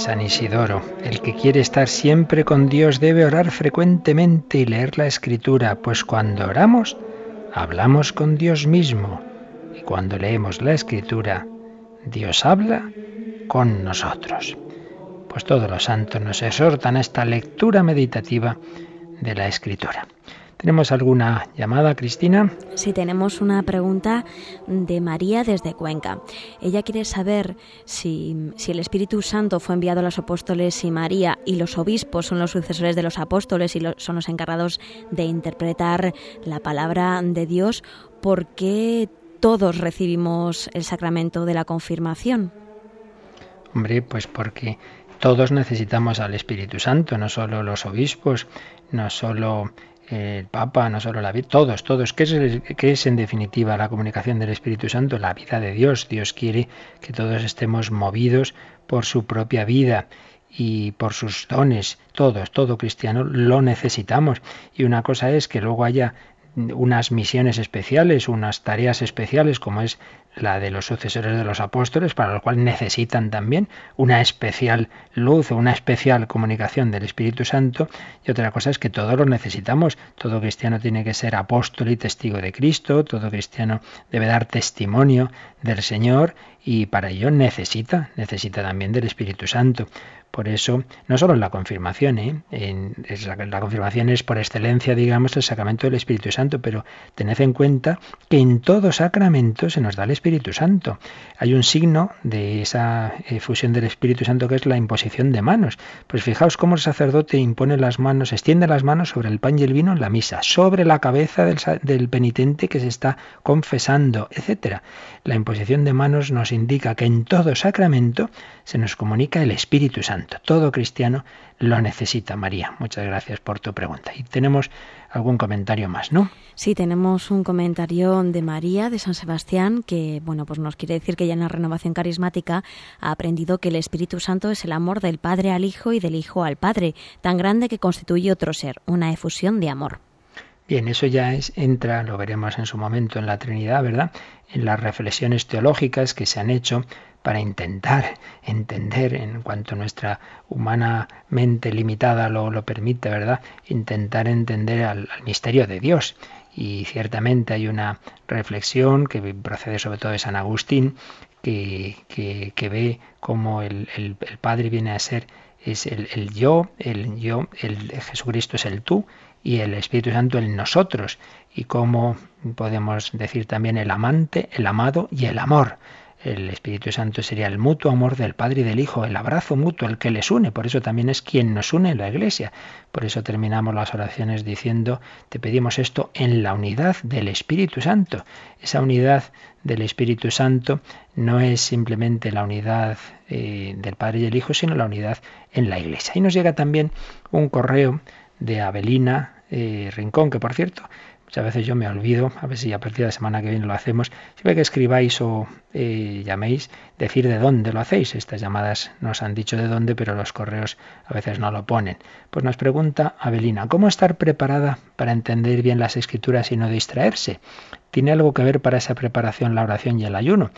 San Isidoro, el que quiere estar siempre con Dios debe orar frecuentemente y leer la escritura, pues cuando oramos, hablamos con Dios mismo. Y cuando leemos la escritura, Dios habla con nosotros. Pues todos los santos nos exhortan a esta lectura meditativa de la escritura. ¿Tenemos alguna llamada, Cristina? Sí, tenemos una pregunta de María desde Cuenca. Ella quiere saber si, si, el Espíritu Santo fue enviado a los apóstoles y María y los obispos son los sucesores de los apóstoles y son los encargados de interpretar la palabra de Dios, ¿por qué todos recibimos el sacramento de la confirmación? Hombre, pues porque todos necesitamos al Espíritu Santo, no solo los obispos, no solo el Papa, no solo la vida, todos, todos. ¿Qué es, ¿Qué es en definitiva la comunicación del Espíritu Santo? La vida de Dios. Dios quiere que todos estemos movidos por su propia vida y por sus dones. Todos, todo cristiano lo necesitamos. Y una cosa es que luego haya unas misiones especiales, unas tareas especiales, como es la de los sucesores de los apóstoles, para lo cual necesitan también una especial luz o una especial comunicación del Espíritu Santo. Y otra cosa es que todos lo necesitamos. Todo cristiano tiene que ser apóstol y testigo de Cristo, todo cristiano debe dar testimonio del Señor y para ello necesita, necesita también del Espíritu Santo. Por eso, no solo en la confirmación, ¿eh? en, la, confirmación es por excelencia, digamos, el sacramento del Espíritu Santo, pero tened en cuenta que en todo sacramento se nos da el Espíritu Santo. Hay un signo de esa efusión del Espíritu Santo que es la imposición de manos. Pues fijaos cómo el sacerdote impone las manos, extiende las manos sobre el pan y el vino en la misa, sobre la cabeza del, del penitente que se está confesando, etc. La imposición de manos nos indica que en todo sacramento se nos comunica el Espíritu Santo. Todo cristiano lo necesita, María. Muchas gracias por tu pregunta. Y tenemos algún comentario más, ¿no? Sí, tenemos un comentario de María de San Sebastián que, bueno, pues nos quiere decir que ya en la renovación carismática ha aprendido que el Espíritu Santo es el amor del Padre al Hijo y del Hijo al Padre, tan grande que constituye otro ser, una efusión de amor. Bien, eso ya es, entra, lo veremos en su momento en la Trinidad, ¿verdad? En las reflexiones teológicas que se han hecho para intentar entender, en cuanto nuestra humana mente limitada lo, lo permite, ¿verdad? Intentar entender al, misterio de Dios. Y ciertamente hay una reflexión que procede sobre todo de San Agustín, que, que, ve cómo el, el, Padre viene a ser es el, el yo, el yo, el Jesucristo es el tú y el Espíritu Santo en nosotros. Y como podemos decir también el amante, el amado y el amor. El Espíritu Santo sería el mutuo amor del Padre y del Hijo, el abrazo mutuo, el que les une. Por eso también es quien nos une en la Iglesia. Por eso terminamos las oraciones diciendo, te pedimos esto en la unidad del Espíritu Santo. Esa unidad del Espíritu Santo no es simplemente la unidad eh, del Padre y el Hijo, sino la unidad en la Iglesia. Y nos llega también un correo de Abelina eh, Rincón, que por cierto, muchas veces yo me olvido, a ver si a partir de la semana que viene lo hacemos, siempre que escribáis o eh, llaméis, decir de dónde lo hacéis. Estas llamadas nos han dicho de dónde, pero los correos a veces no lo ponen. Pues nos pregunta Abelina, ¿cómo estar preparada para entender bien las escrituras y no distraerse? ¿Tiene algo que ver para esa preparación la oración y el ayuno?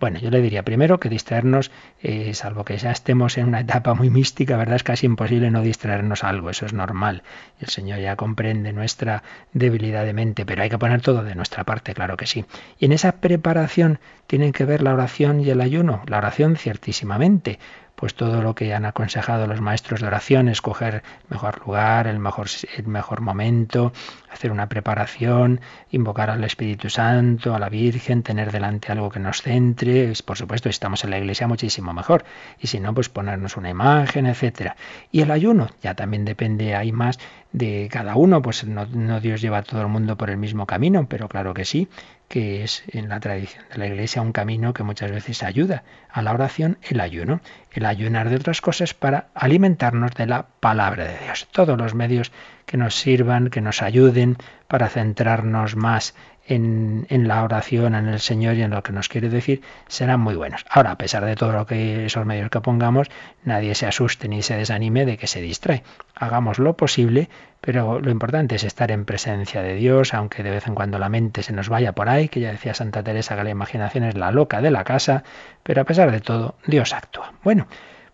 Bueno, yo le diría primero que distraernos, eh, salvo que ya estemos en una etapa muy mística, ¿verdad? Es casi imposible no distraernos algo, eso es normal. El Señor ya comprende nuestra debilidad de mente, pero hay que poner todo de nuestra parte, claro que sí. Y en esa preparación tienen que ver la oración y el ayuno. La oración ciertísimamente, pues todo lo que han aconsejado los maestros de oración, escoger mejor lugar, el mejor, el mejor momento, hacer una preparación, invocar al Espíritu Santo, a la Virgen, tener delante algo que nos centre, por supuesto, si estamos en la iglesia muchísimo mejor, y si no, pues ponernos una imagen, etcétera. Y el ayuno, ya también depende, hay más de cada uno, pues no, no Dios lleva a todo el mundo por el mismo camino, pero claro que sí, que es en la tradición de la Iglesia un camino que muchas veces ayuda a la oración, el ayuno, el ayunar de otras cosas para alimentarnos de la palabra de Dios. Todos los medios que nos sirvan, que nos ayuden para centrarnos más en, la oración, en el Señor y en lo que nos quiere decir, serán muy buenos. Ahora, a pesar de todo lo que esos medios que pongamos, nadie se asuste ni se desanime de que se distrae. Hagamos lo posible, pero lo importante es estar en presencia de Dios, aunque de vez en cuando la mente se nos vaya por ahí, que ya decía Santa Teresa que la imaginación es la loca de la casa, pero a pesar de todo, Dios actúa. Bueno,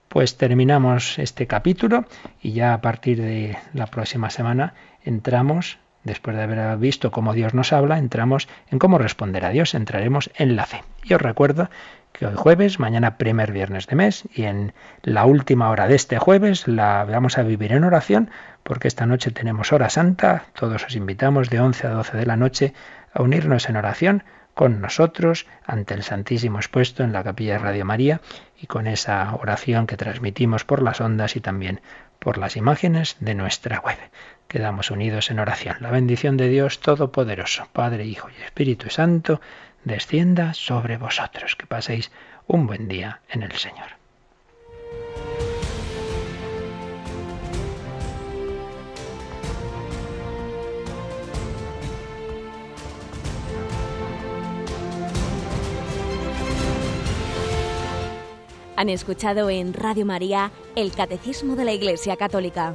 Pues terminamos este capítulo y ya a partir de la próxima semana entramos, después de haber visto cómo Dios nos habla, entramos en cómo responder a Dios, entraremos en la fe. Y os recuerdo que hoy jueves, mañana primer viernes de mes y en la última hora de este jueves la vamos a vivir en oración porque esta noche tenemos hora santa, todos os invitamos de 11 a 12 de la noche a unirnos en oración con nosotros ante el Santísimo expuesto en la capilla de Radio María y con esa oración que transmitimos por las ondas y también por las imágenes de nuestra web. Quedamos unidos en oración. La bendición de Dios Todopoderoso, Padre, Hijo y Espíritu Santo, descienda sobre vosotros. Que paséis un buen día en el Señor. Han escuchado en Radio María el Catecismo de la Iglesia Católica,